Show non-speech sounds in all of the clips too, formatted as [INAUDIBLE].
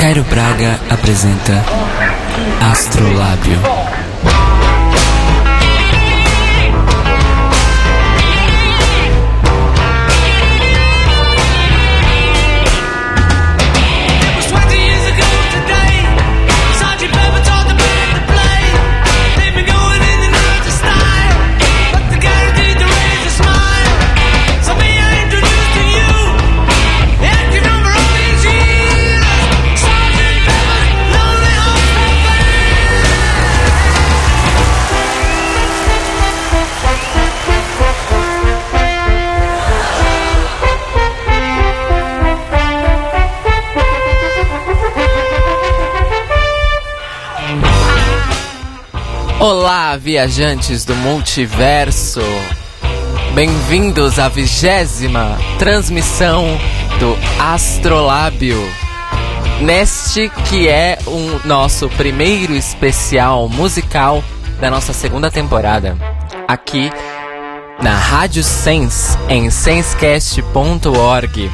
Cairo Braga apresenta Astrolábio. Olá, viajantes do multiverso! Bem-vindos à vigésima transmissão do Astrolábio. Neste que é o nosso primeiro especial musical da nossa segunda temporada, aqui na Rádio Sense, em sensecast.org.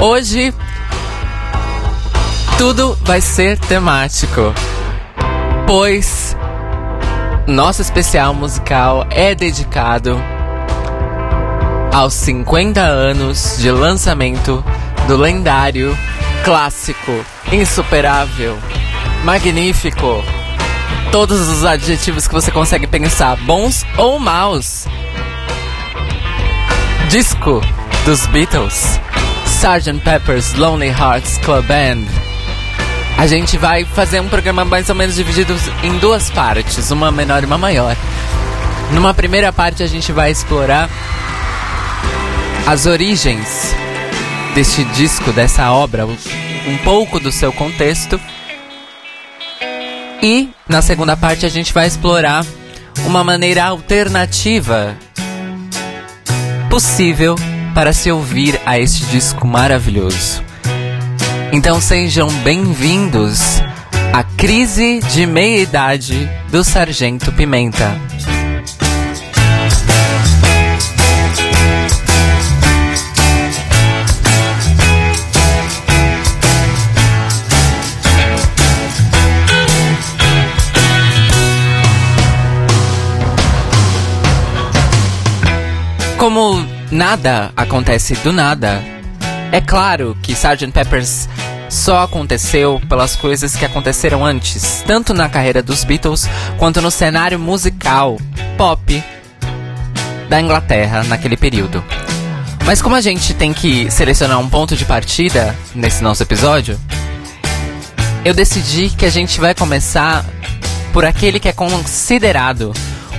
Hoje, tudo vai ser temático, pois nosso especial musical é dedicado aos 50 anos de lançamento do lendário, clássico, insuperável, magnífico, todos os adjetivos que você consegue pensar, bons ou maus. Disco dos Beatles, Sgt. Pepper's Lonely Hearts Club Band. A gente vai fazer um programa mais ou menos dividido em duas partes, uma menor e uma maior. Numa primeira parte a gente vai explorar as origens deste disco, dessa obra, um pouco do seu contexto. E na segunda parte a gente vai explorar uma maneira alternativa possível para se ouvir a este disco maravilhoso. Então sejam bem-vindos à crise de meia-idade do Sargento Pimenta. Como nada acontece do nada, é claro que Sgt. Pepper's só aconteceu pelas coisas que aconteceram antes, tanto na carreira dos Beatles quanto no cenário musical pop da Inglaterra naquele período. Mas como a gente tem que selecionar um ponto de partida nesse nosso episódio, eu decidi que a gente vai começar por aquele que é considerado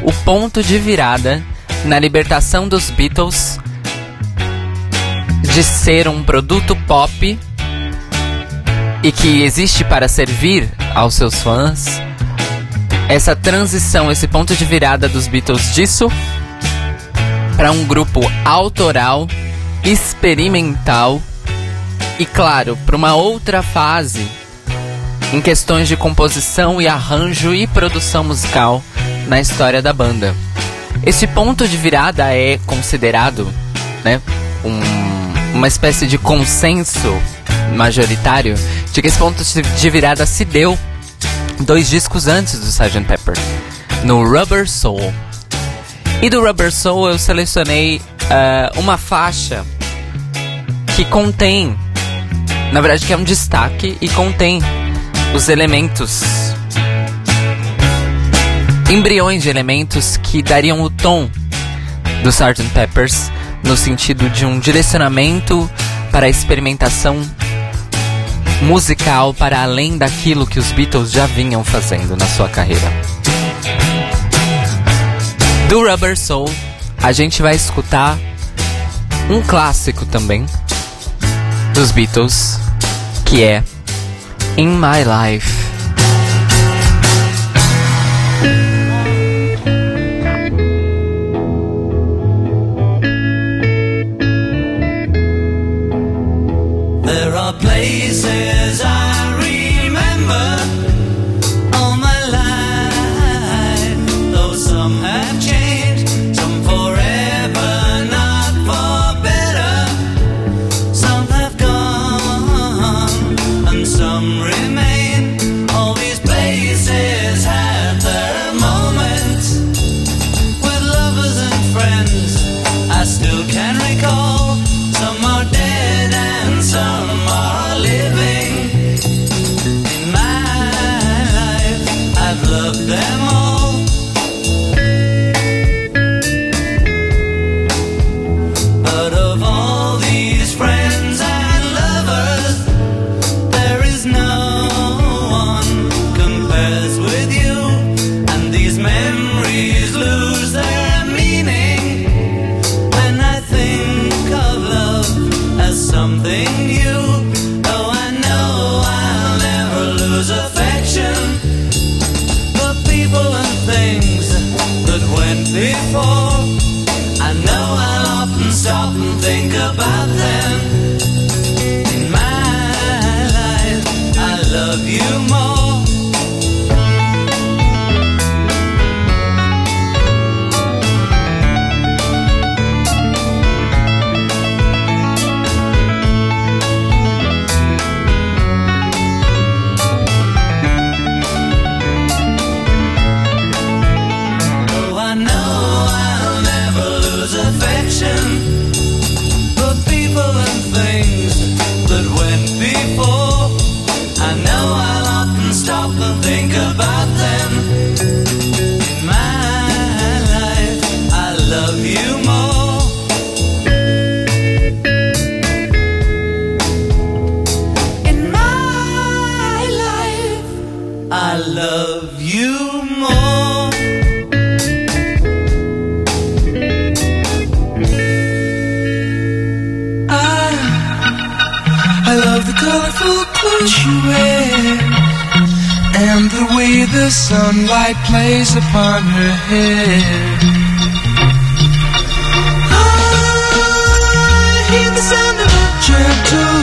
o ponto de virada na libertação dos Beatles de ser um produto pop e que existe para servir aos seus fãs. Essa transição, esse ponto de virada dos Beatles disso para um grupo autoral, experimental e, claro, para uma outra fase em questões de composição e arranjo e produção musical na história da banda. Esse ponto de virada é considerado, né, um, uma espécie de consenso majoritário de que esse ponto de virada se deu dois discos antes do Sgt. Pepper, no Rubber Soul. E do Rubber Soul eu selecionei ah, uma faixa que contém, na verdade que é um destaque e contém os elementos embriões de elementos que dariam o tom do Sgt. Peppers no sentido de um direcionamento para a experimentação musical para além daquilo que os Beatles já vinham fazendo na sua carreira. Do Rubber Soul, a gente vai escutar um clássico também dos Beatles, que é In My Life. love you. sunlight plays upon her head. I ah, hear the sound of a gentle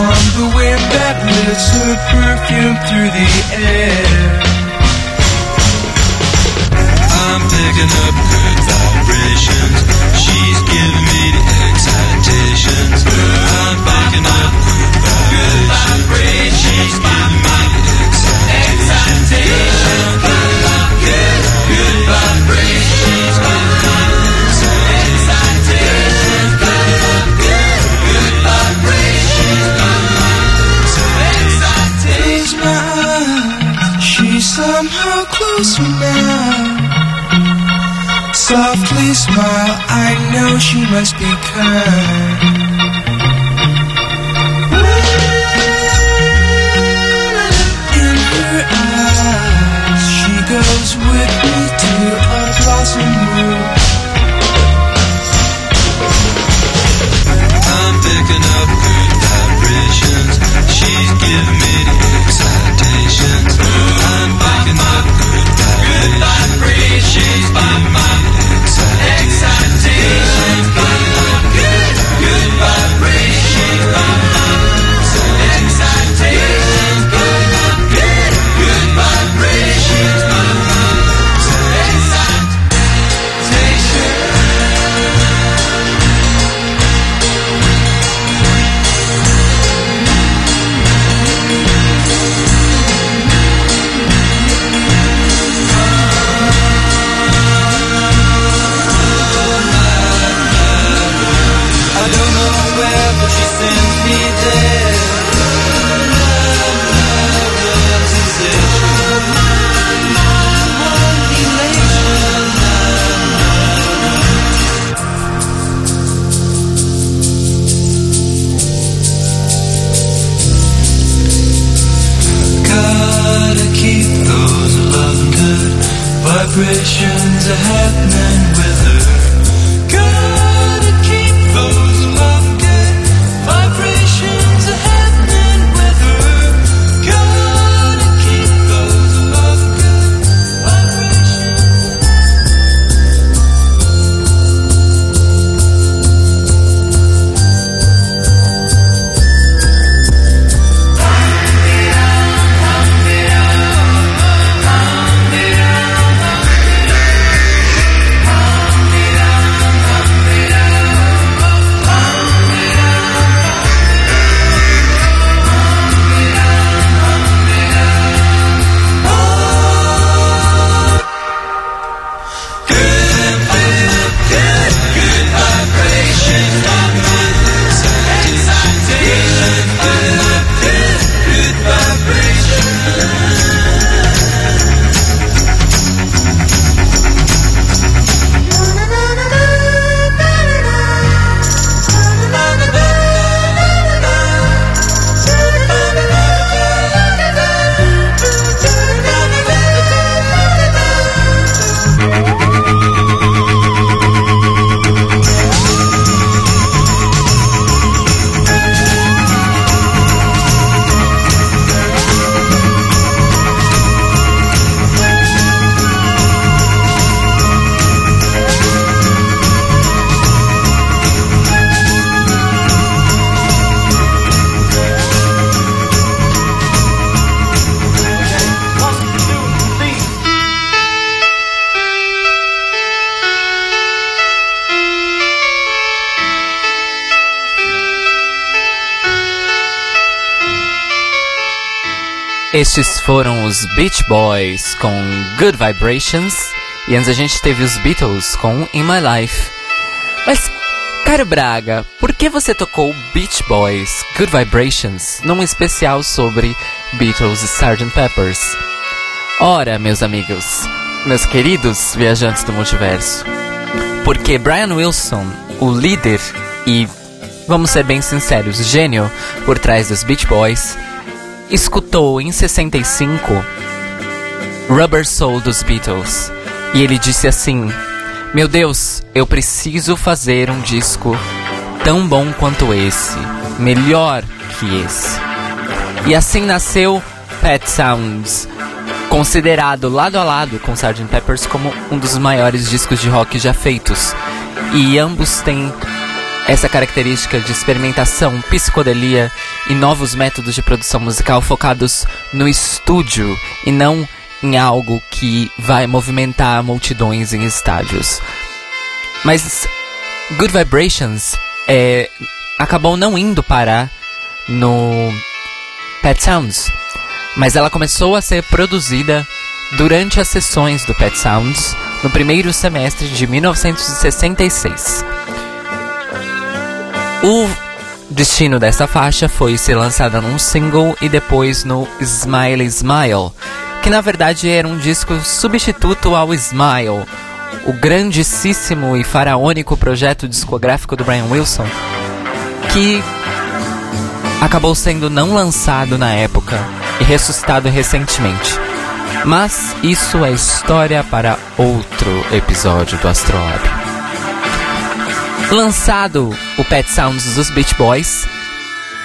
on the wind that lifts her perfume through the air. I'm picking up good vibrations. She's giving me. smile, I know she must be kind. In her eyes, she goes with me. Beach Boys com Good Vibrations e antes a gente teve os Beatles com In My Life. Mas, caro Braga, por que você tocou Beach Boys Good Vibrations num especial sobre Beatles e Sgt. Peppers? Ora, meus amigos, meus queridos viajantes do multiverso, porque Brian Wilson, o líder e, vamos ser bem sinceros, gênio por trás dos Beach Boys, escutou em 65 Rubber Soul dos Beatles e ele disse assim: Meu Deus, eu preciso fazer um disco tão bom quanto esse, melhor que esse. E assim nasceu Pet Sounds, considerado lado a lado com Sgt. Peppers como um dos maiores discos de rock já feitos. E ambos têm essa característica de experimentação, psicodelia e novos métodos de produção musical focados no estúdio e não em algo que vai movimentar multidões em estádios. Mas Good Vibrations é, acabou não indo parar no Pet Sounds, mas ela começou a ser produzida durante as sessões do Pet Sounds no primeiro semestre de 1966. O destino dessa faixa foi ser lançada num single e depois no Smiley Smile, que na verdade era um disco substituto ao Smile, o grandíssimo e faraônico projeto discográfico do Brian Wilson, que acabou sendo não lançado na época e ressuscitado recentemente. Mas isso é história para outro episódio do Astrolab. Lançado o Pet Sounds dos Beach Boys,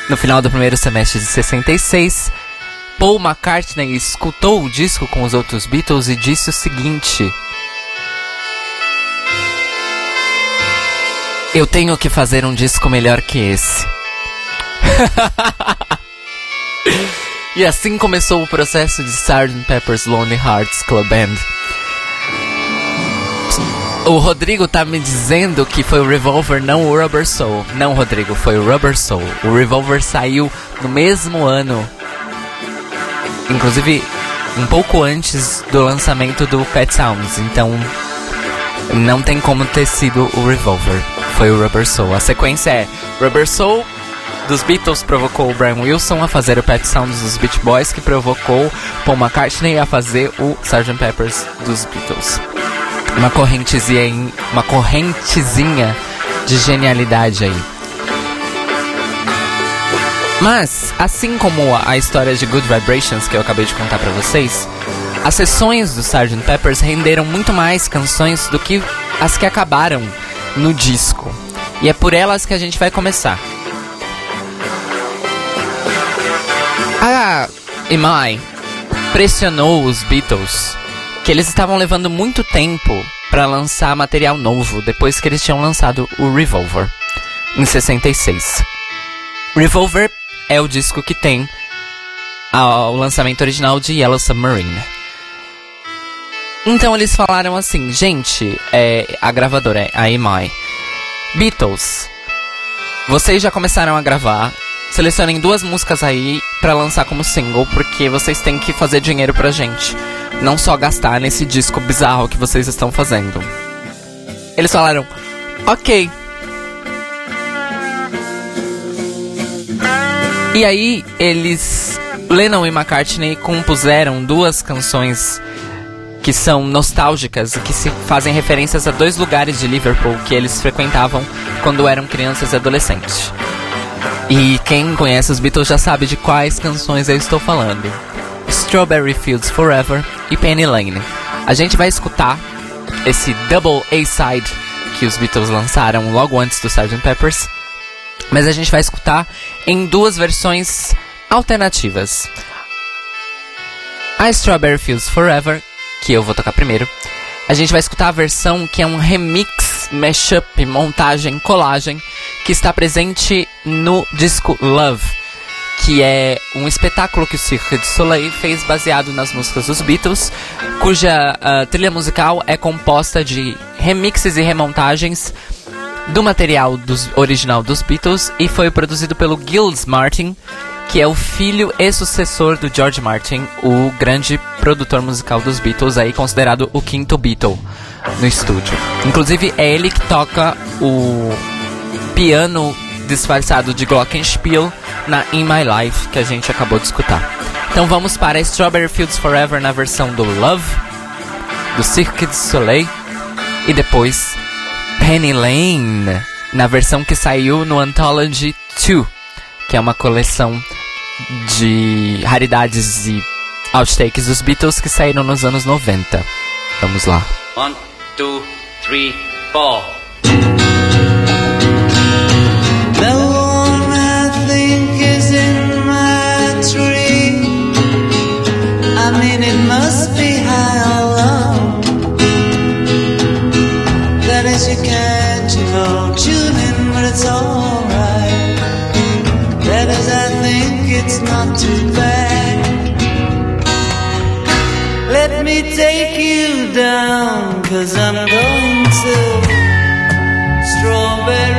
no final do primeiro semestre de 66, Paul McCartney escutou o disco com os outros Beatles e disse o seguinte: Eu tenho que fazer um disco melhor que esse. [LAUGHS] e assim começou o processo de Sgt. Pepper's Lonely Hearts Club Band. O Rodrigo tá me dizendo que foi o Revolver, não o Rubber Soul. Não, Rodrigo, foi o Rubber Soul. O Revolver saiu no mesmo ano. Inclusive, um pouco antes do lançamento do Pet Sounds. Então, não tem como ter sido o Revolver. Foi o Rubber Soul. A sequência é Rubber Soul dos Beatles provocou o Brian Wilson a fazer o Pet Sounds dos Beach Boys, que provocou Paul McCartney a fazer o Sgt. Peppers dos Beatles uma correntezinha, uma correntezinha de genialidade aí. Mas, assim como a história de Good Vibrations que eu acabei de contar para vocês, as sessões do Sgt. Peppers renderam muito mais canções do que as que acabaram no disco. E é por elas que a gente vai começar. A EMI pressionou os Beatles que eles estavam levando muito tempo para lançar material novo depois que eles tinham lançado o Revolver em 66. Revolver é o disco que tem o lançamento original de Yellow Submarine. Então eles falaram assim, gente, é, a gravadora é a EMI. Beatles, vocês já começaram a gravar. Selecionem duas músicas aí para lançar como single, porque vocês têm que fazer dinheiro pra gente não só gastar nesse disco bizarro que vocês estão fazendo. Eles falaram, ok. E aí eles, Lennon e McCartney, compuseram duas canções que são nostálgicas e que se fazem referências a dois lugares de Liverpool que eles frequentavam quando eram crianças e adolescentes. E quem conhece os Beatles já sabe de quais canções eu estou falando. Strawberry Fields Forever e Penny Lane. A gente vai escutar esse double A-side que os Beatles lançaram logo antes do Sgt. Peppers, mas a gente vai escutar em duas versões alternativas. A Strawberry Fields Forever, que eu vou tocar primeiro, a gente vai escutar a versão que é um remix, mashup, montagem, colagem, que está presente no disco Love que é um espetáculo que o Cirque du Soleil fez baseado nas músicas dos Beatles, cuja uh, trilha musical é composta de remixes e remontagens do material dos, original dos Beatles e foi produzido pelo Gilles Martin, que é o filho e sucessor do George Martin, o grande produtor musical dos Beatles, aí considerado o quinto Beatle no estúdio. Inclusive é ele que toca o piano disfarçado de Glockenspiel na In My Life que a gente acabou de escutar. Então vamos para Strawberry Fields Forever na versão do Love, do Cirque du Soleil e depois Penny Lane na versão que saiu no Anthology 2, que é uma coleção de raridades e outtakes dos Beatles que saíram nos anos 90. Vamos lá. One, two, three, four. Too bad. Let me take you down, cause I'm going to strawberry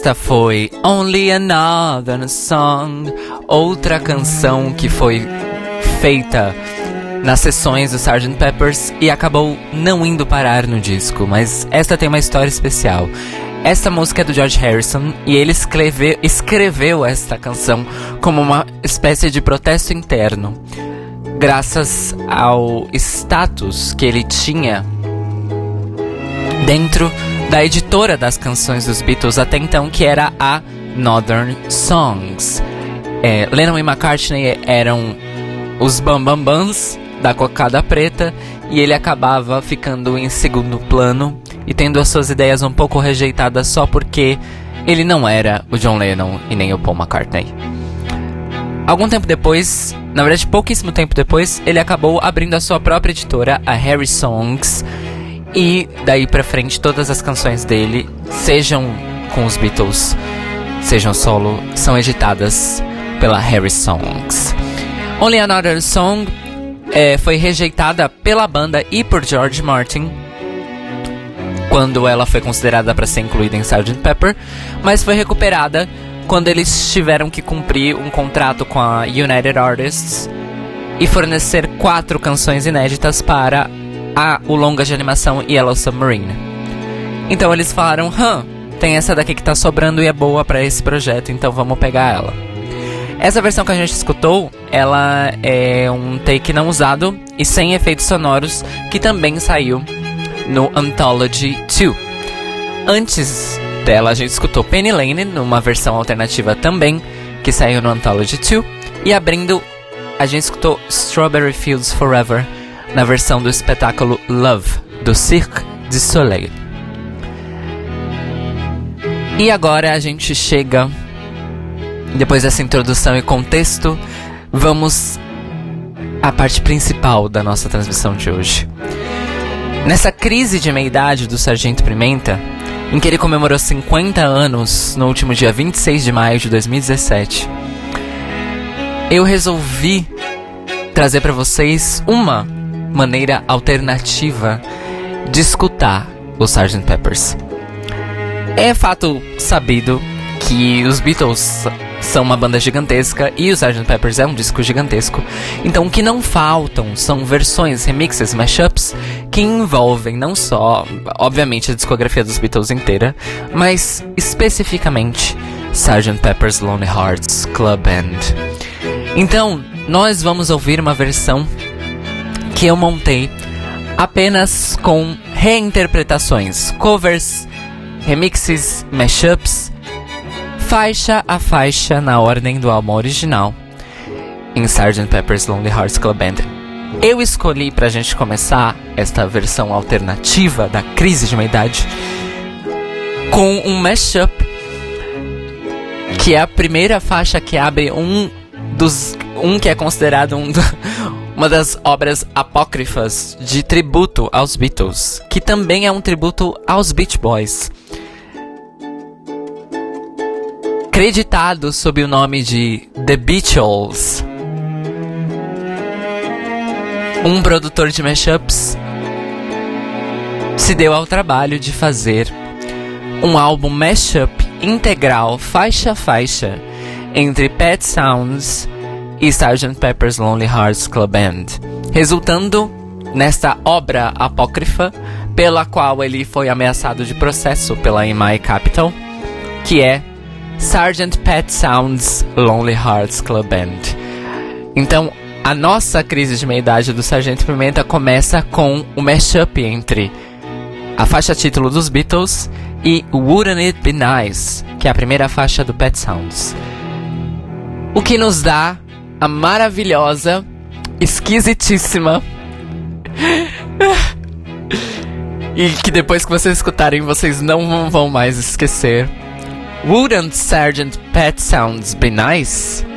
Esta foi Only Another Song, outra canção que foi feita nas sessões do Sgt. Peppers e acabou não indo parar no disco, mas esta tem uma história especial. Esta música é do George Harrison e ele escreveu, escreveu esta canção como uma espécie de protesto interno, graças ao status que ele tinha dentro da editora das canções dos Beatles até então, que era a Northern Songs. É, Lennon e McCartney eram os bambambans da cocada preta e ele acabava ficando em segundo plano e tendo as suas ideias um pouco rejeitadas só porque ele não era o John Lennon e nem o Paul McCartney. Algum tempo depois, na verdade pouquíssimo tempo depois, ele acabou abrindo a sua própria editora, a Harry Songs, e daí pra frente todas as canções dele, sejam com os Beatles, sejam solo, são editadas pela Harry Songs. Only Another Song é, foi rejeitada pela banda e por George Martin quando ela foi considerada para ser incluída em Sgt. Pepper, mas foi recuperada quando eles tiveram que cumprir um contrato com a United Artists e fornecer quatro canções inéditas para a, o longa de animação Yellow Submarine. Então eles falaram: Hã, tem essa daqui que tá sobrando e é boa para esse projeto, então vamos pegar ela. Essa versão que a gente escutou, ela é um take não usado e sem efeitos sonoros, que também saiu no Anthology 2. Antes dela, a gente escutou Penny Lane, numa versão alternativa também, que saiu no Anthology 2. E abrindo, a gente escutou Strawberry Fields Forever, na versão do espetáculo Love, do Cirque du Soleil. E agora a gente chega, depois dessa introdução e contexto, vamos à parte principal da nossa transmissão de hoje. Nessa crise de meia-idade do Sargento Pimenta, em que ele comemorou 50 anos no último dia 26 de maio de 2017, eu resolvi trazer para vocês uma maneira alternativa de escutar o Sgt. Peppers. É fato sabido que os Beatles são uma banda gigantesca e o Sgt. Peppers é um disco gigantesco. Então o que não faltam são versões, remixes, mashups que envolvem não só, obviamente, a discografia dos Beatles inteira, mas especificamente Sgt. Pepper's Lonely Hearts Club Band. Então, nós vamos ouvir uma versão que eu montei apenas com reinterpretações, covers, remixes, mashups, faixa a faixa na ordem do álbum original em Sgt. Pepper's Lonely Hearts Club Band. Eu escolhi pra gente começar esta versão alternativa da crise de meia-idade com um mashup que é a primeira faixa que abre um dos um que é considerado um do, uma das obras apócrifas de tributo aos Beatles, que também é um tributo aos Beach Boys. Creditado sob o nome de The Beatles, um produtor de mashups se deu ao trabalho de fazer um álbum mashup integral, faixa a faixa, entre Pet Sounds e Sgt. Pepper's Lonely Hearts Club Band, resultando nesta obra apócrifa pela qual ele foi ameaçado de processo pela EMI Capital, que é Sgt. Pet Sounds Lonely Hearts Club Band. Então, a nossa crise de meia-idade do Sargento Pimenta começa com o mashup entre a faixa título dos Beatles e Wouldn't It Be Nice, que é a primeira faixa do Pet Sounds. O que nos dá a maravilhosa, esquisitíssima. e que depois que vocês escutarem, vocês não vão mais esquecer. Wouldn't Sergeant Pet Sounds be nice?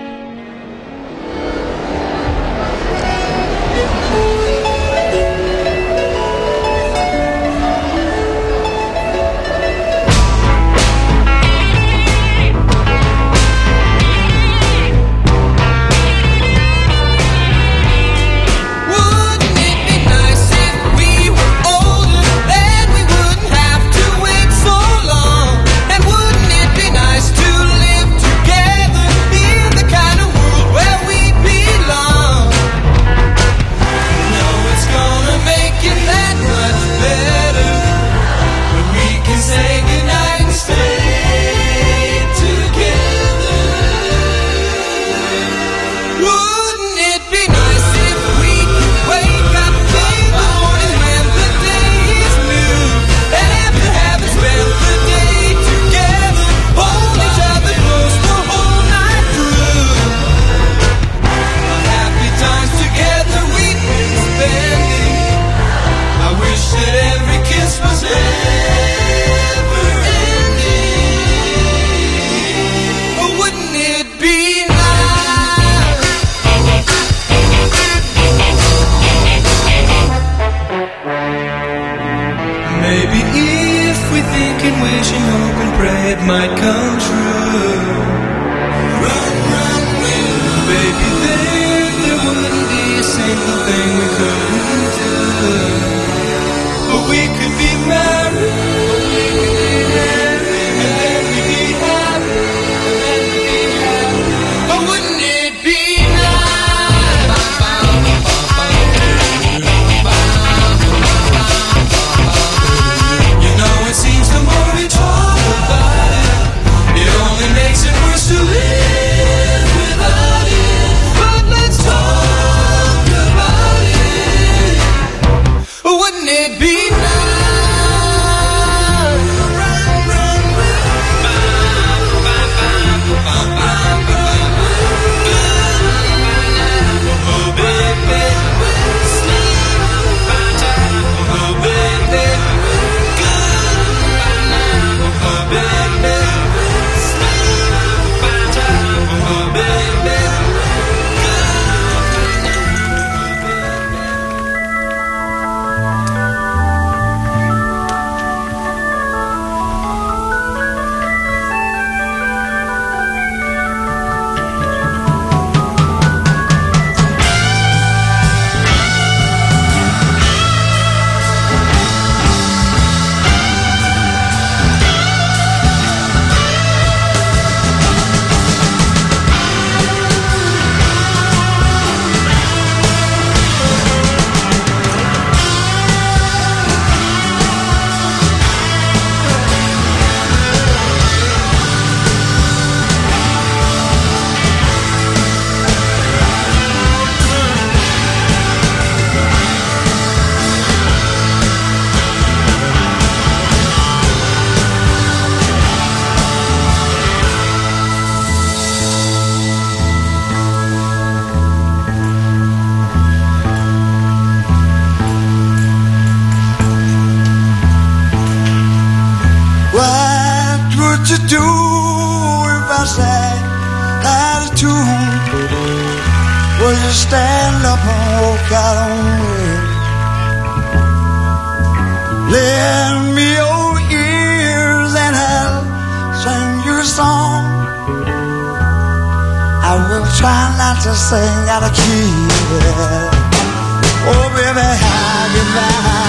try not to sing out of key. Oh, baby, how you like?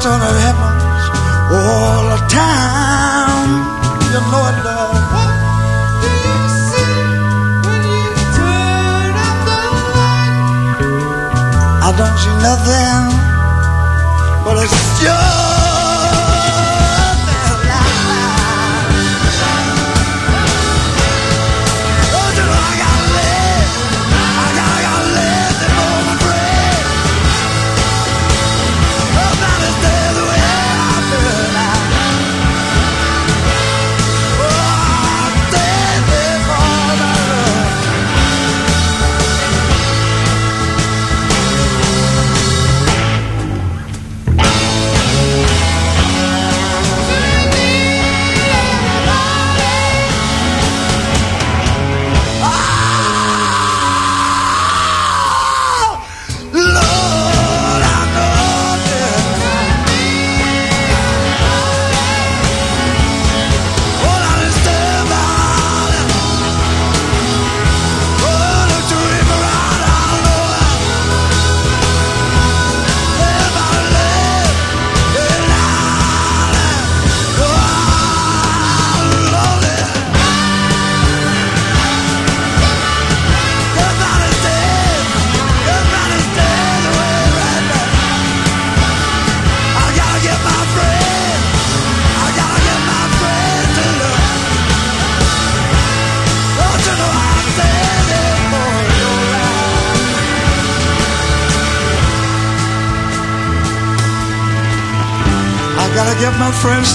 children of all the time. You know it, love. I don't see nothing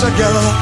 us ago.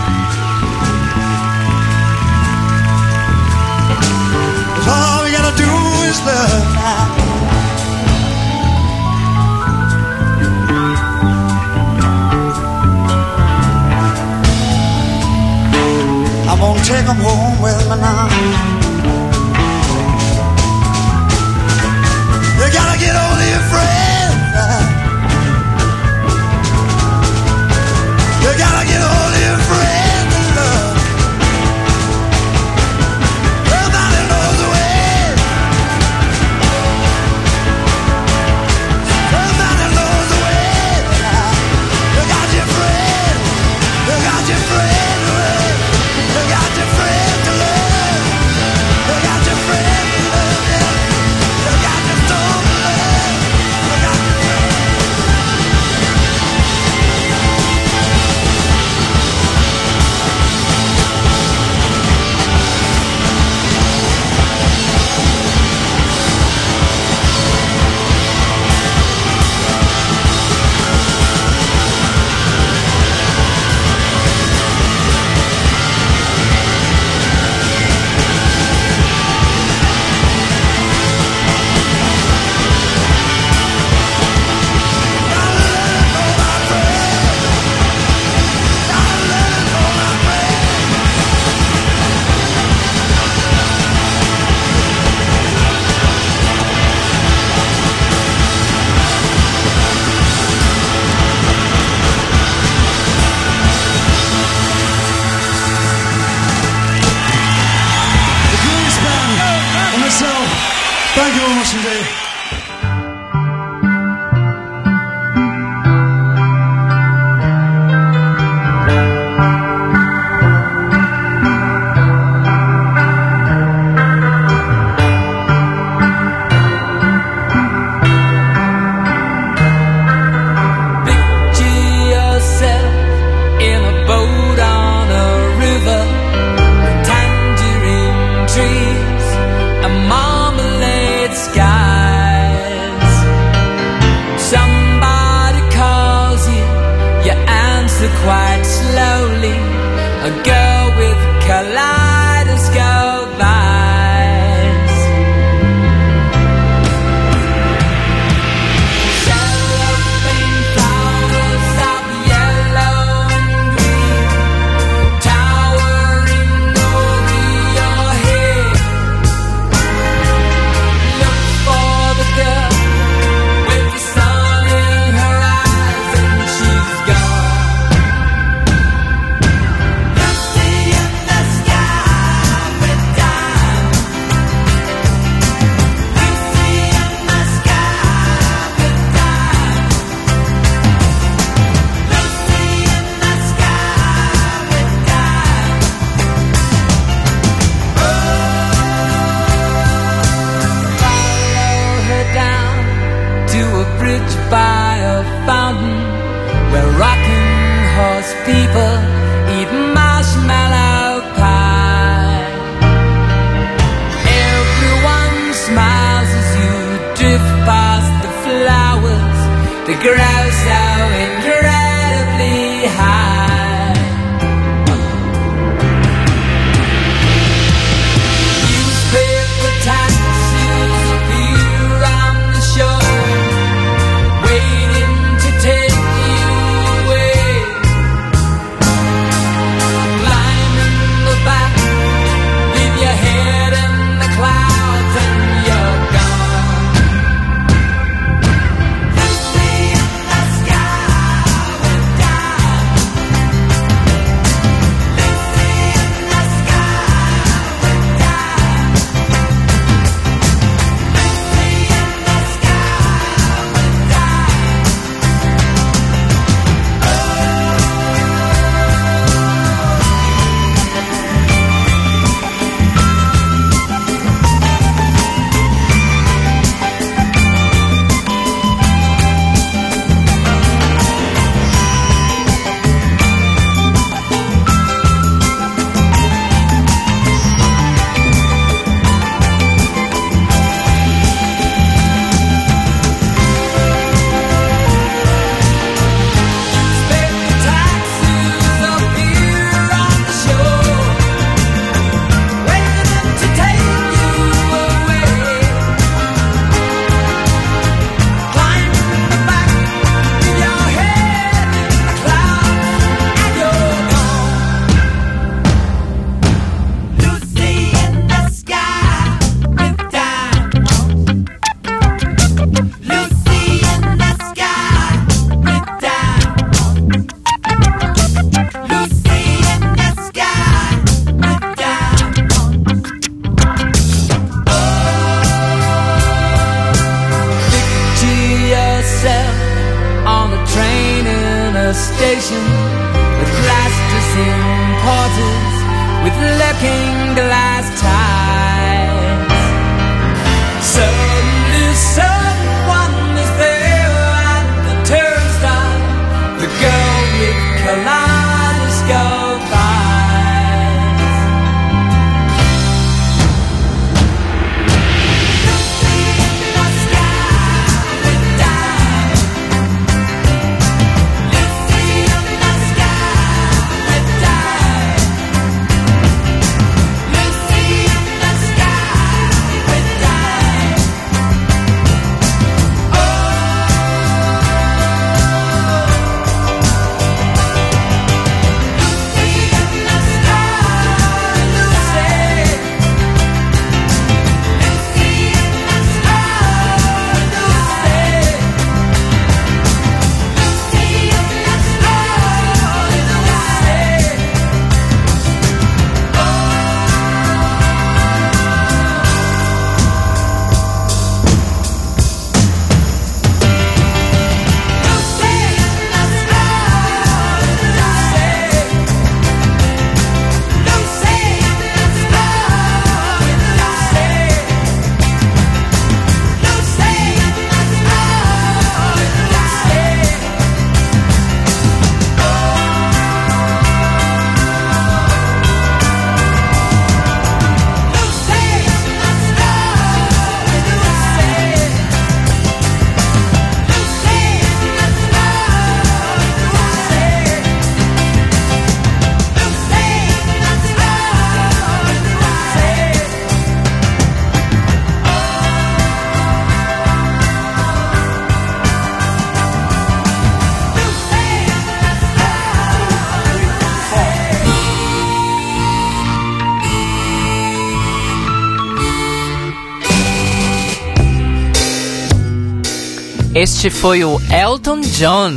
Este foi o Elton John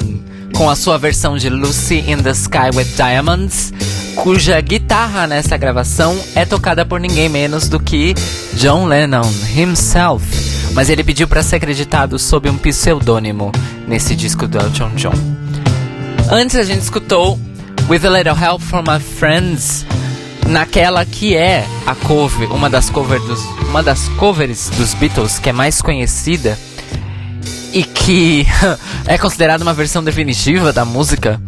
com a sua versão de Lucy in the Sky with Diamonds, cuja guitarra nessa gravação é tocada por ninguém menos do que John Lennon himself. Mas ele pediu para ser acreditado sob um pseudônimo nesse disco do Elton John. Antes a gente escutou With a Little Help from My Friends, naquela que é a cover, uma das covers dos, uma das covers dos Beatles que é mais conhecida e que [LAUGHS] é considerada uma versão definitiva da música,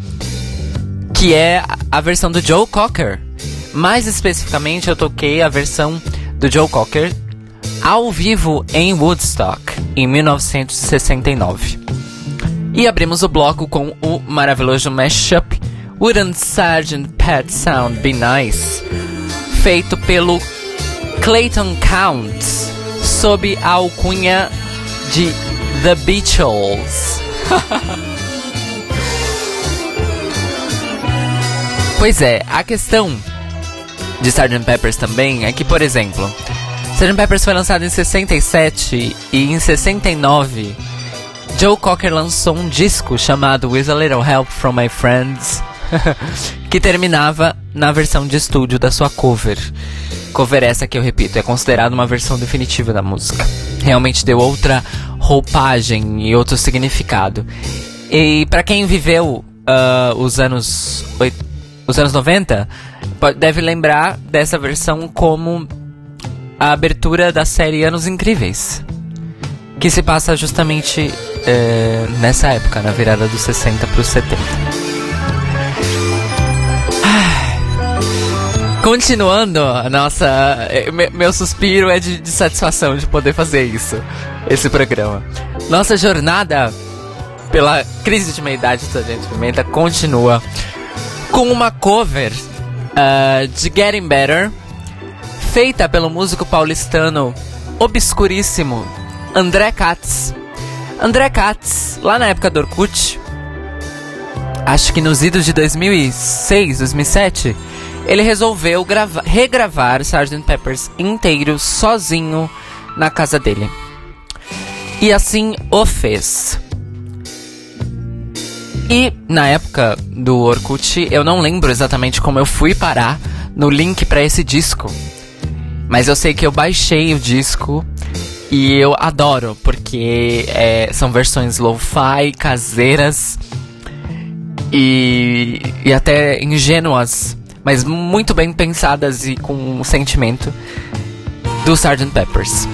que é a- versão do Joe Cocker. Mais especificamente, eu toquei a versão do Joe Cocker ao vivo em Woodstock em 1969. E abrimos o bloco com o maravilhoso mashup Wouldn't Sgt. Pet Sound Be Nice, feito pelo Clayton Counts, sob a alcunha de The Beatles. [LAUGHS] pois é, a questão de Sgt. Peppers também é que, por exemplo, Sgt. Peppers foi lançado em 67 e em 69 Joe Cocker lançou um disco chamado With a Little Help from My Friends, [LAUGHS] que terminava na versão de estúdio da sua cover. Cover essa que eu repito, é considerada uma versão definitiva da música. Realmente deu outra roupagem e outro significado. E para quem viveu uh, os anos os anos 90, pode- deve lembrar dessa versão como a abertura da série Anos Incríveis que se passa justamente é, nessa época, na virada dos 60 para os 70. Continuando a nossa. eh, me- Meu suspiro é de, de satisfação de poder fazer isso, esse programa. Nossa jornada pela crise de meia-idade do Sargento Pimenta continua com uma cover ah, de Getting Better, feita pelo músico paulistano obscuríssimo André Katz. André Katz, lá na época do Orkut, acho que nos idos de 2006, 2007, ele resolveu grava- regravar Sgt. Peppers inteiro sozinho na casa dele. E assim o fez. E na época do Orkut, eu não lembro exatamente como eu fui parar no link pra esse disco. Mas eu sei que eu baixei o disco e eu adoro, porque é, são versões lo-fi, caseiras e, e até ingênuas, mas muito bem pensadas e com um sentimento do Sgt. Peppers.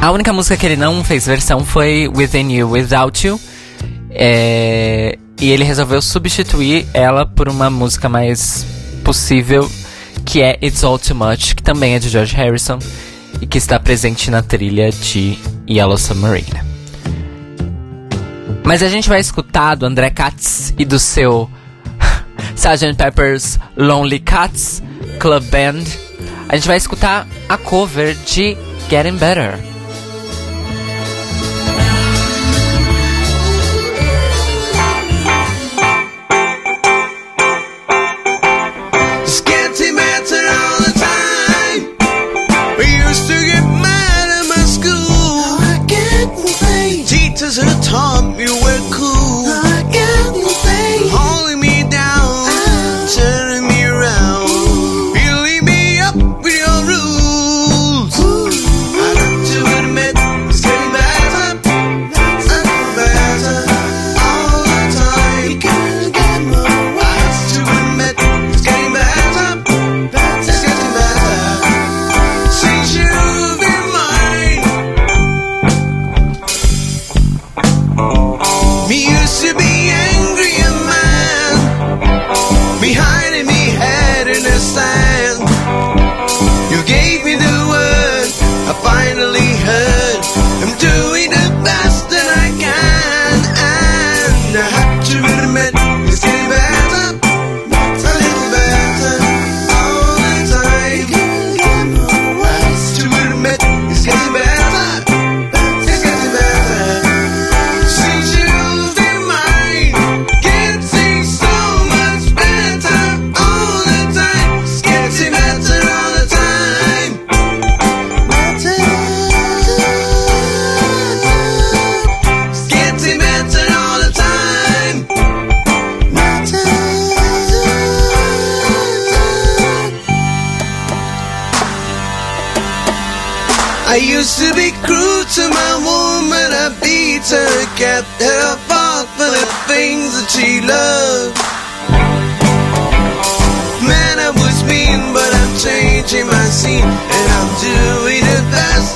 A única música que ele não fez versão foi Within You, Without You. é, e ele resolveu substituir ela por uma música mais possível, que é It's All Too Much, que também é de George Harrison e que está presente na trilha de Yellow Submarine. Mas a gente vai escutar do André Katz e do seu Sgt. Pepper's Lonely Cats Club Band. A gente vai escutar a cover de Getting Better. Changing my scene, and I'm doing the best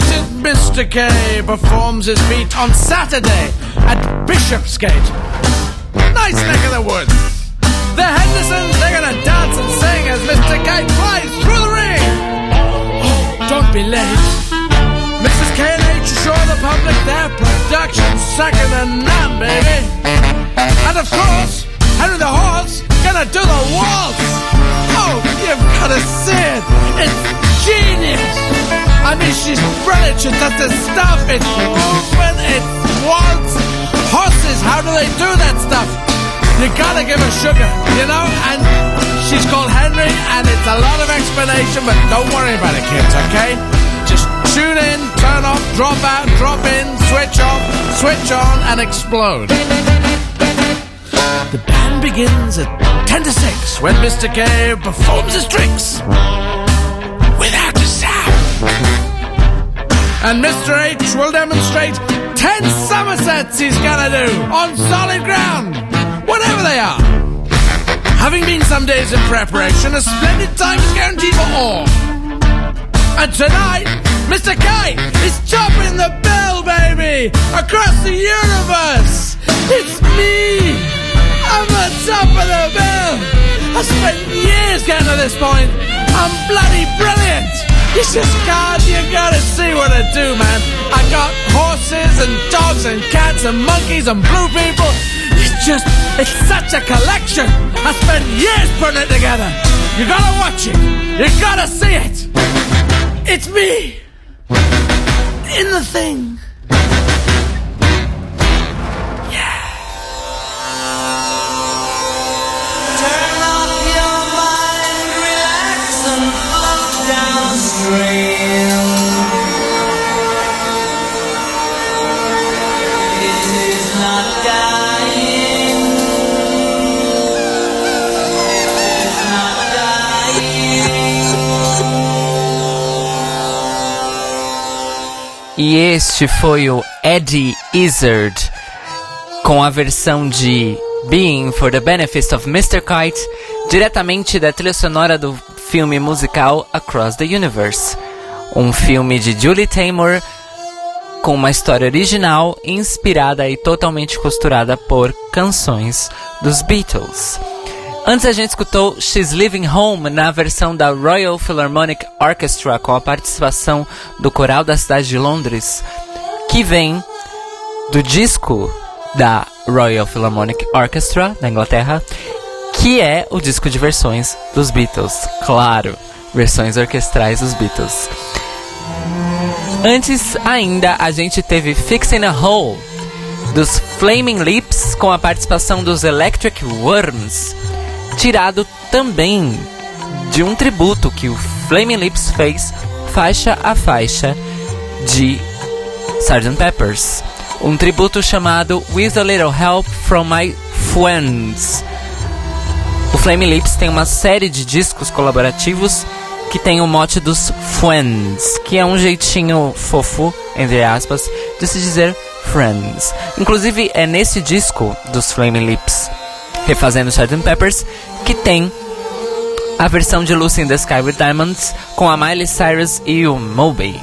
celebrated Mr. K performs his feat on Saturday at Bishopsgate. Nice neck of the woods. The Hendersons, they're gonna dance and sing as Mr. Kite flies through the ring. Oh, don't be late. Mrs. K and H show the public their production second to none, baby. And of course, Henry the Horse gonna do the waltz. Oh, you've gotta see it. It's genius. I mean, she's brilliant. She does the stuff. It's movement. It's waltz. Horses, how do they do that stuff? You gotta give her sugar, you know? And she's called Henry, and it's a lot of explanation, but don't worry about it, kids, okay? Just tune in, turn off, drop out, drop in, switch off, switch on, and explode. The band begins at 10 to 6 when Mr. K performs his tricks. And Mr. H will demonstrate 10 somersets he's gonna do on solid ground, whatever they are. Having been some days in preparation, a splendid time is guaranteed for all. And tonight, Mr. K is chopping the bell, baby, across the universe. It's me. I'm on top of the bell. I spent years getting to this point. I'm bloody brilliant. You just can't, you gotta see what I do, man. I got horses and dogs and cats and monkeys and blue people. It's just, it's such a collection. I spent years putting it together. You gotta watch it. You gotta see it. It's me. In the thing. E este foi o Eddie Izzard com a versão de Being for the Benefit of Mr. Kite, diretamente da trilha sonora do filme musical Across the Universe, um filme de Julie Taymor com uma história original inspirada e totalmente costurada por canções dos Beatles. Antes a gente escutou She's Living Home na versão da Royal Philharmonic Orchestra com a participação do coral da cidade de Londres, que vem do disco da Royal Philharmonic Orchestra da Inglaterra, que é o disco de versões dos Beatles. Claro, versões orquestrais dos Beatles. Antes ainda a gente teve Fixing a Hole dos Flaming Lips com a participação dos Electric Worms, tirado também de um tributo que o Flaming Lips fez faixa a faixa de Sgt. Peppers. Um tributo chamado With a Little Help from My Friends. O Flaming Lips tem uma série de discos colaborativos que tem o mote dos Friends, que é um jeitinho fofo, entre aspas, de se dizer Friends. Inclusive é nesse disco dos Flaming Lips, refazendo Sgt. Peppers, que tem a versão de Lucy in the Sky with Diamonds com a Miley Cyrus e o Moby.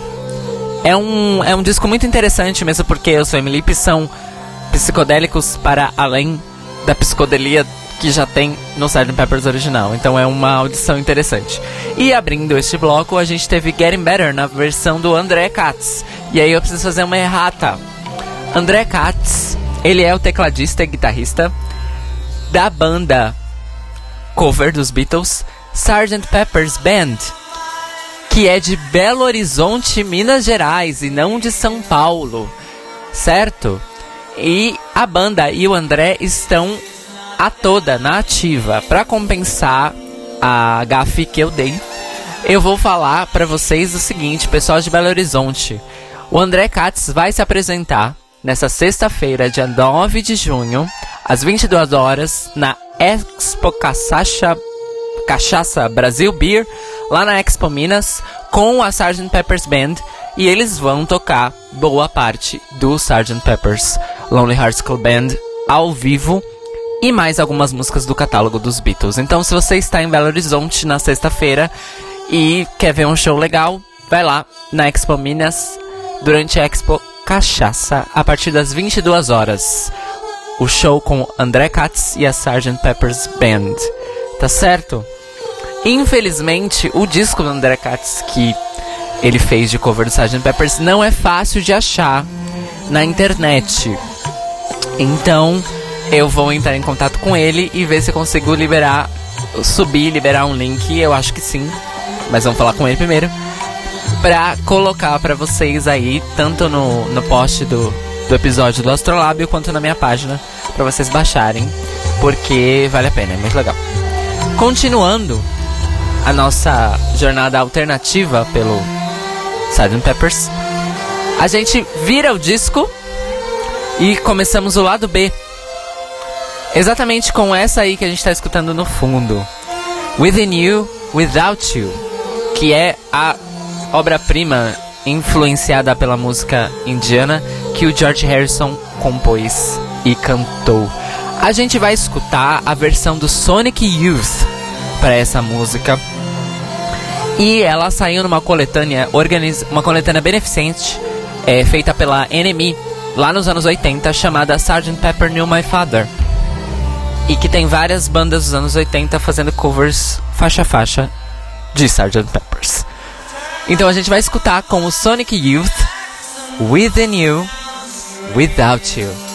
É um, é um disco muito interessante mesmo porque os Flaming Lips são psicodélicos para além da psicodelia que já tem no Sgt. Peppers original. Então é uma audição interessante. E abrindo este bloco, a gente teve Getting Better na versão do André Katz. E aí eu preciso fazer uma errata. André Katz, ele é o tecladista e guitarrista da banda cover dos Beatles, Sgt. Pepper's Band, que é de Belo Horizonte, Minas Gerais, e não de São Paulo, certo? E a banda e o André estão a toda na ativa para compensar a gafe que eu dei. Eu vou falar para vocês o seguinte, pessoal de Belo Horizonte. O André Katz vai se apresentar nessa sexta-feira, dia 9 de junho, às 22 horas, na Expo Cachaça, Cachaça Brasil Beer, lá na Expo Minas, com a Sgt. Peppers Band. E eles vão tocar boa parte do Sgt. Peppers Lonely Hearts Club Band ao vivo e mais algumas músicas do catálogo dos Beatles. Então, se você está em Belo Horizonte na sexta-feira e quer ver um show legal, vai lá na Expo Minas durante a Expo Cachaça a partir das 22 horas. o show com André Katz e a Sgt. Pepper's Band. Tá certo? Infelizmente, o disco do André Katz que ele fez de cover do Sgt. Peppers não é fácil de achar na internet. Então, eu vou entrar em contato com ele e ver se eu consigo liberar, subir, liberar um link. Eu acho que sim, mas vamos falar com ele primeiro. Pra colocar pra vocês aí, tanto no, no post do, do episódio do Astrolábio quanto na minha página, pra vocês baixarem, porque vale a pena, é muito legal. Continuando a nossa jornada alternativa pelo Sgt. Peppers, a gente vira o disco e começamos o lado B. Exatamente com essa aí que a gente está escutando no fundo. Within You, Without You, que é a obra-prima influenciada pela música indiana que o George Harrison compôs e cantou. A gente vai escutar a versão do Sonic Youth para essa música. E ela saiu numa coletânea, organiz... uma coletânea beneficente é, feita pela NME lá nos anos 80, chamada Sgt. Pepper Knew My Father. E que tem várias bandas dos anos 80 fazendo covers faixa a faixa de Sgt. Peppers. Então a gente vai escutar com o Sonic Youth Within You, Without You.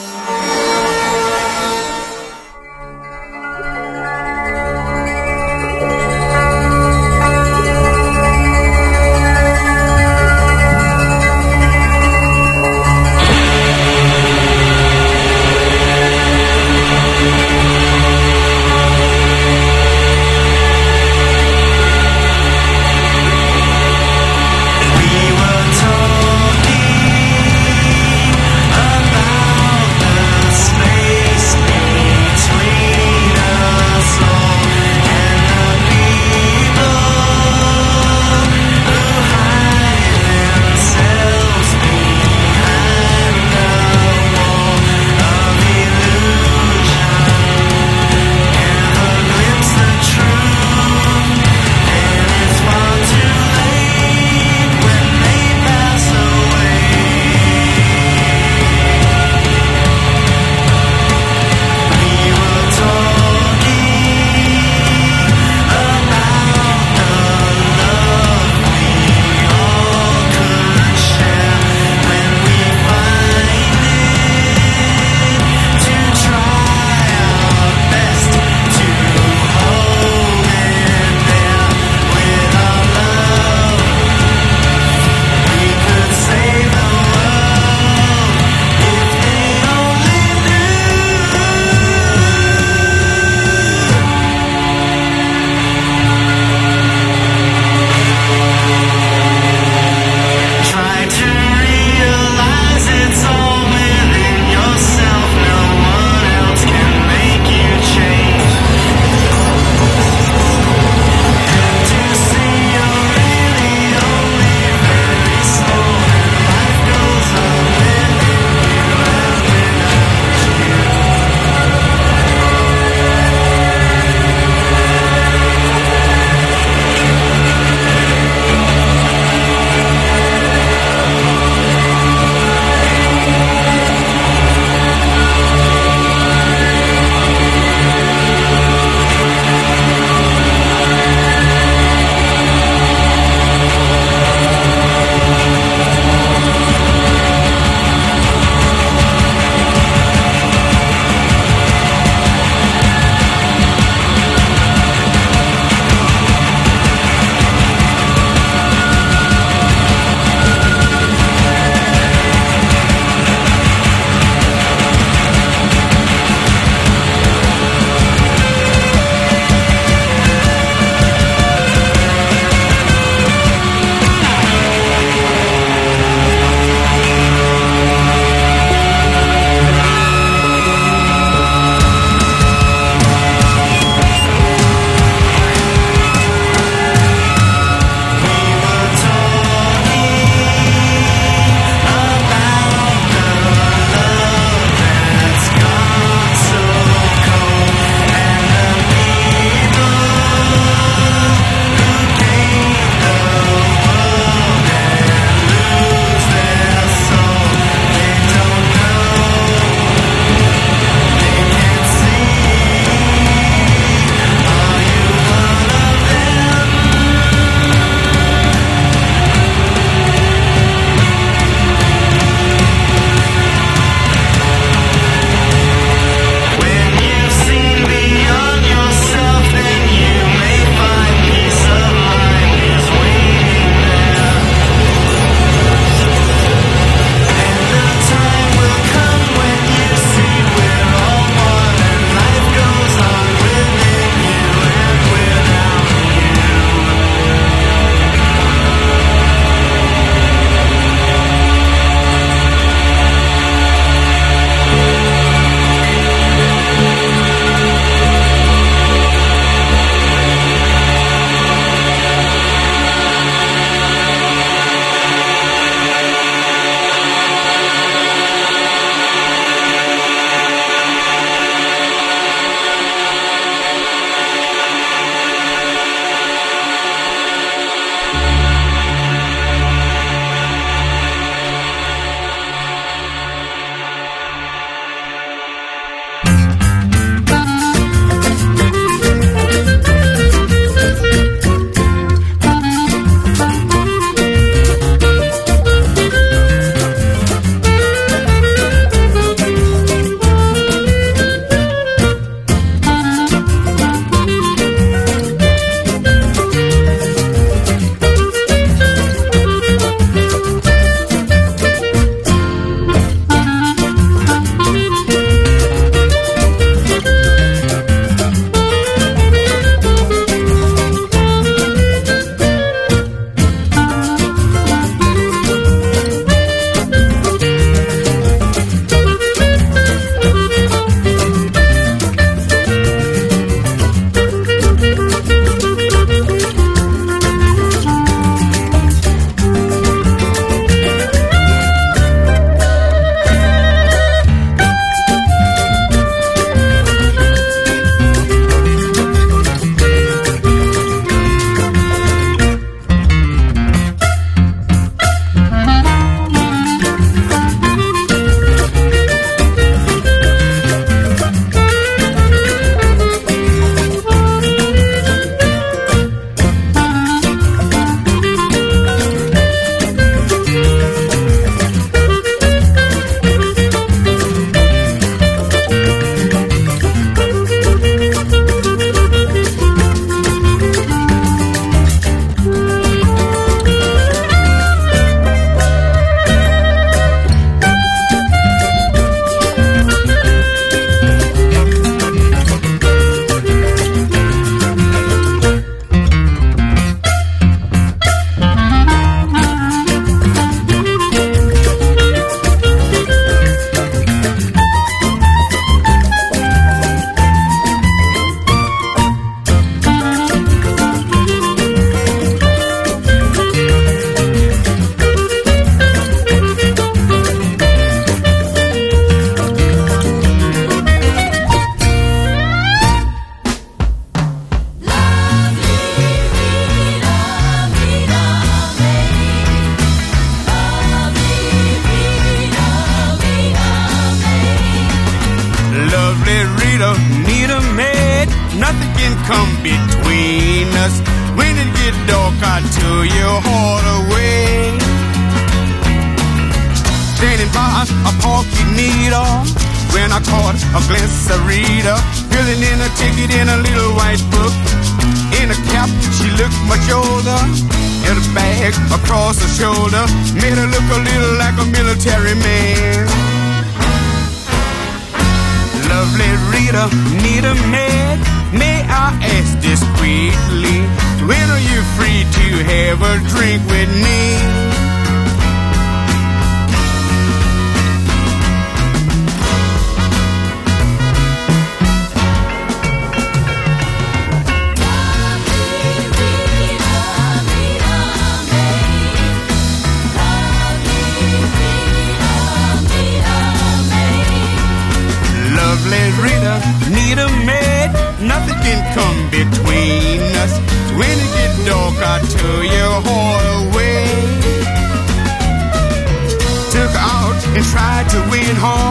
Win her.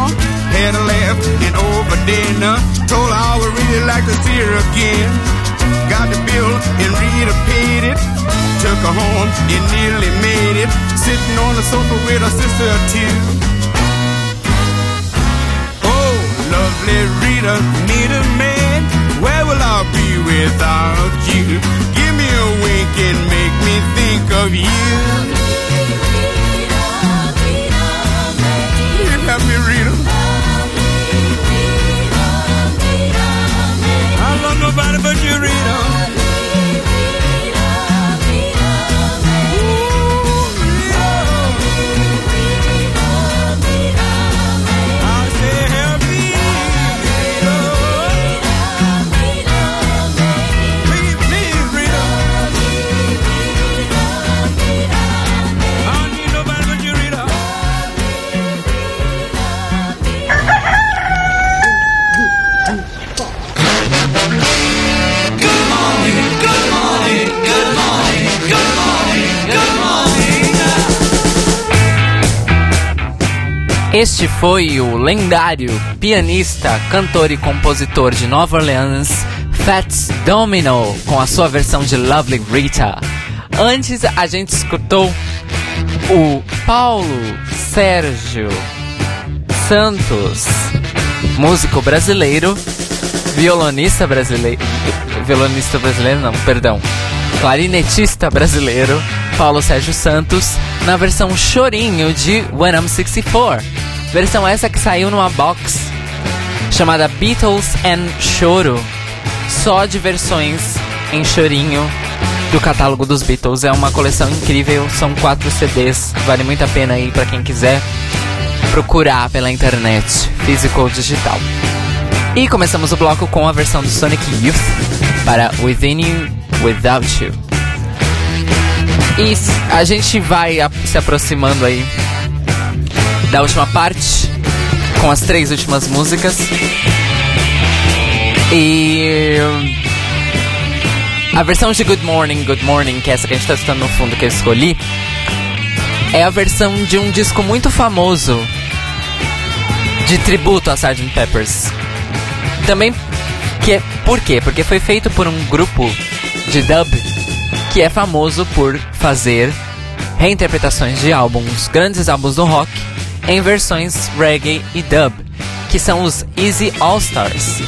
Had a laugh and over dinner. Told her I would really like to see her again. Got the bill and Rita paid it. Took her home and nearly made it. Sitting on the sofa with her sister too. Oh, lovely Rita, need a man. Where will I be without you? Give me a wink and make me think of you. Me, Rita. I love nobody but you, Rita. Este foi o lendário pianista, cantor e compositor de Nova Orleans, Fats Domino, com a sua versão de Lovely Rita. Antes a gente escutou o Paulo Sérgio Santos, músico brasileiro, violonista brasileiro, violonista brasileiro não, perdão, clarinetista brasileiro, Paulo Sérgio Santos, na versão chorinho de When I'm 64. Versão essa que saiu numa box chamada Beatles and Choro, só de versões em chorinho do catálogo dos Beatles. É uma coleção incrível, são quatro CDs, vale muito a pena aí para quem quiser procurar pela internet, físico ou digital. E começamos o bloco com a versão do Sonic Youth para Within You, Without You. E a gente vai se aproximando aí da última parte com as três últimas músicas. E a versão de Good Morning, Good Morning, que é essa que a gente tá escutando no fundo que eu escolhi, é a versão de um disco muito famoso de tributo a Sgt. Peppers. Também que é, por quê? Porque foi feito por um grupo de dub que é famoso por fazer reinterpretações de álbuns, grandes álbuns do rock, em versões reggae e dub, que são os Easy All Stars.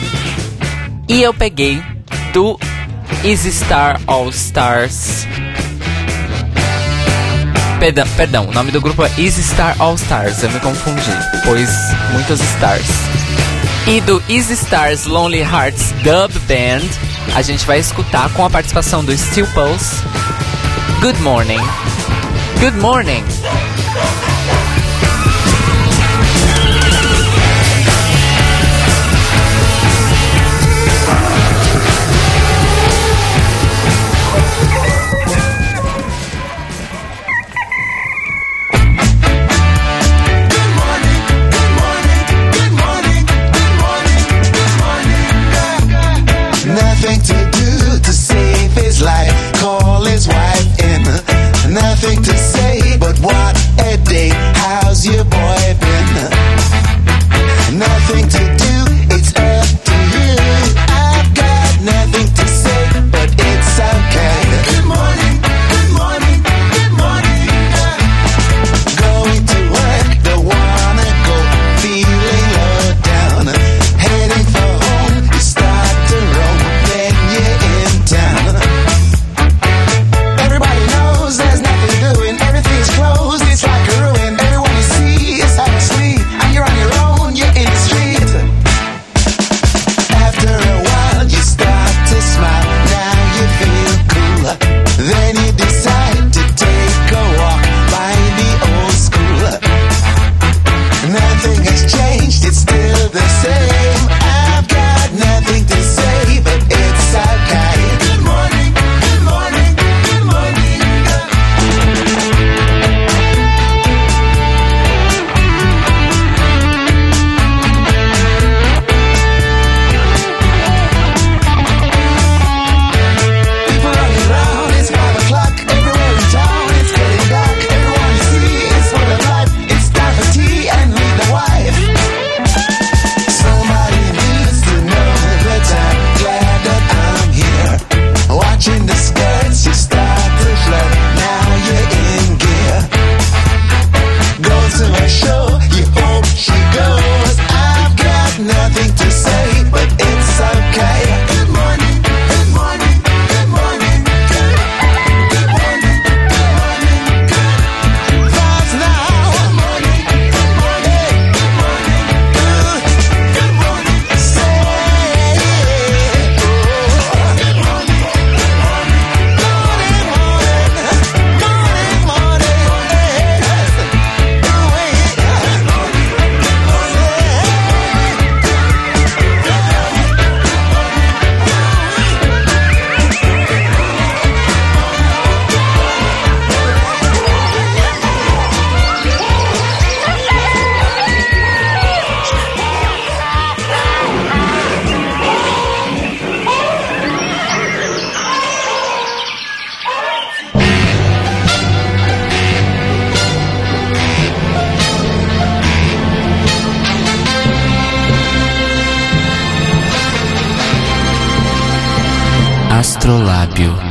E eu peguei do Easy Star All Stars. Perdão, perdão, o nome do grupo é Easy Star All Stars, eu me confundi, pois muitos stars. E do Easy Stars Lonely Hearts Dub Band, a gente vai escutar com a participação do Steel Pulse. Good morning. Good morning. Astrolábio.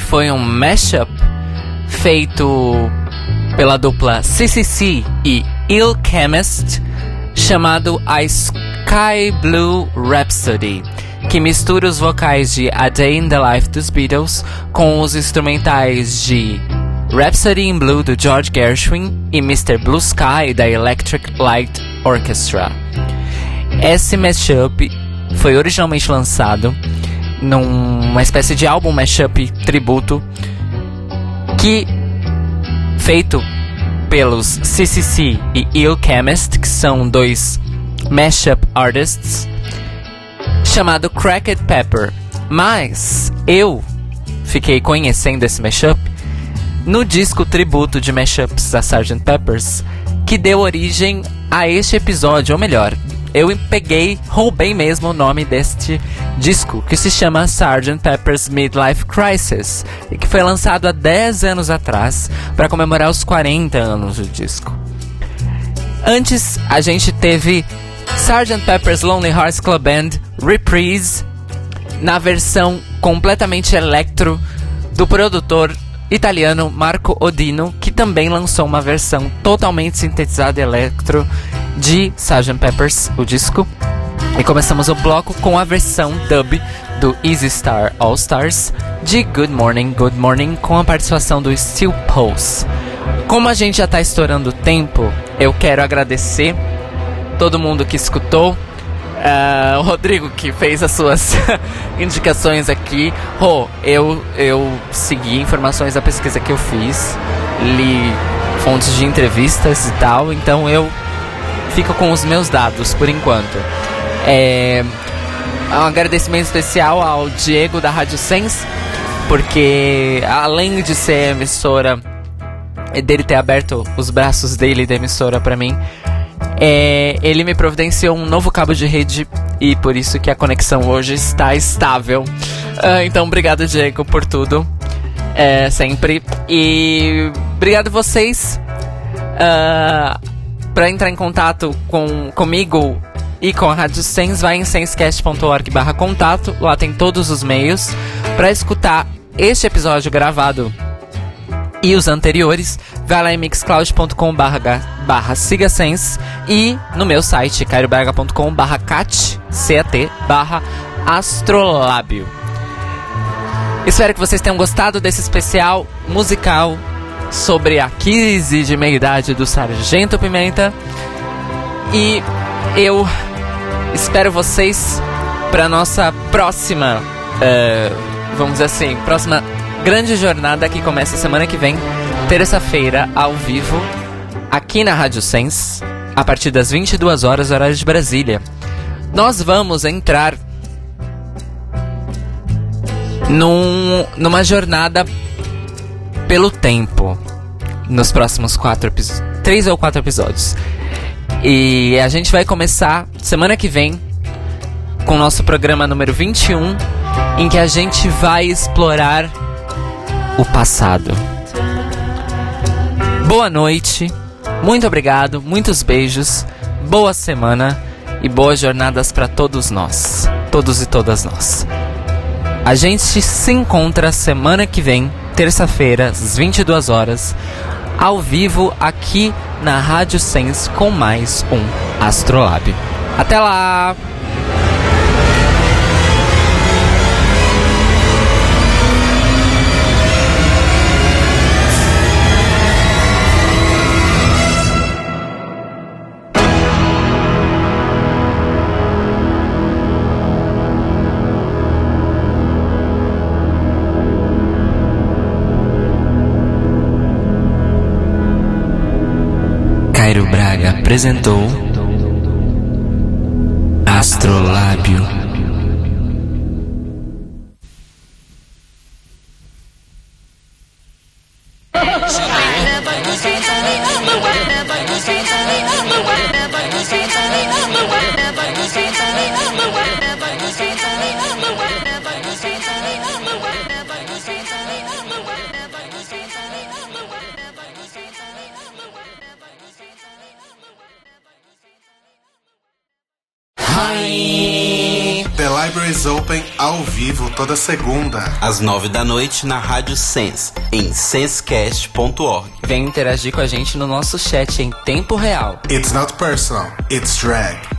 Foi um mashup feito pela dupla CCC e Ill Chemist chamado A Sky Blue Rhapsody, que mistura os vocais de A Day in the Life dos Beatles com os instrumentais de Rhapsody in Blue do George Gershwin e Mr. Blue Sky da Electric Light Orchestra. Esse mashup foi originalmente lançado numa espécie de álbum mashup tributo que feito pelos CCC e Ill Chemist, que são dois mashup artists, chamado Cracked Pepper. Mas eu fiquei conhecendo esse mashup no disco tributo de mashups da Sgt. Peppers, que deu origem a este episódio, ou melhor, eu peguei, roubei mesmo o nome deste disco, que se chama Sgt. Pepper's Midlife Crisis, e que foi lançado há 10 anos atrás para comemorar os 40 anos do disco. Antes, a gente teve Sgt. Pepper's Lonely Hearts Club Band Reprise na versão completamente electro do produtor italiano Marco Odino, que também lançou uma versão totalmente sintetizada electro de Sgt. Peppers, o disco. E começamos o bloco com a versão dub do Easy Star All Stars de Good Morning, Good Morning, com a participação do Steel Pulse. Como a gente já tá estourando o tempo, eu quero agradecer todo mundo que escutou. Ah, o Rodrigo que fez as suas [LAUGHS] indicações aqui. Rô, eu, eu segui informações da pesquisa que eu fiz, li fontes de entrevistas e tal, então eu fico com os meus dados por enquanto. É, um agradecimento especial ao Diego da Rádio Sense, porque além de ser emissora, dele ter aberto os braços dele da emissora pra mim, é, ele me providenciou um novo cabo de rede e por isso que a conexão hoje está estável. Ah, então, obrigado, Diego, por tudo. É, sempre. E obrigado vocês. Ah, para entrar em contato com, comigo e com a Rádio Sens, vai em senscast.org barra contato. Lá tem todos os meios. Para escutar este episódio gravado e os anteriores, vai lá em mixcloud.com barra, barra sigasens e no meu site, cairoberga.com barra cat, C-A-T, barra astrolábio. Espero que vocês tenham gostado desse especial musical sobre a crise de meia-idade do Sargento Pimenta. E eu espero vocês para nossa próxima, eh, vamos dizer assim, próxima grande jornada que começa semana que vem, terça-feira, ao vivo, aqui na Rádio Sense, a partir das 22 horas, horário de Brasília. Nós vamos entrar num, numa jornada pelo tempo nos próximos quatro. Três ou quatro episódios. E a gente vai começar semana que vem com o nosso programa número 21, em que a gente vai explorar o passado. Boa noite, muito obrigado, muitos beijos, boa semana e boas jornadas para todos nós, todos e todas nós. A gente se encontra semana que vem, terça-feira, às 22 horas, ao vivo aqui na Rádio Sense com mais um Astrolábio. Até lá! Apresentou Astrolábio. Segunda. Às nove da noite na Rádio Sense, em sensecast.org. Vem interagir com a gente no nosso chat em tempo real. It's not personal, it's drag.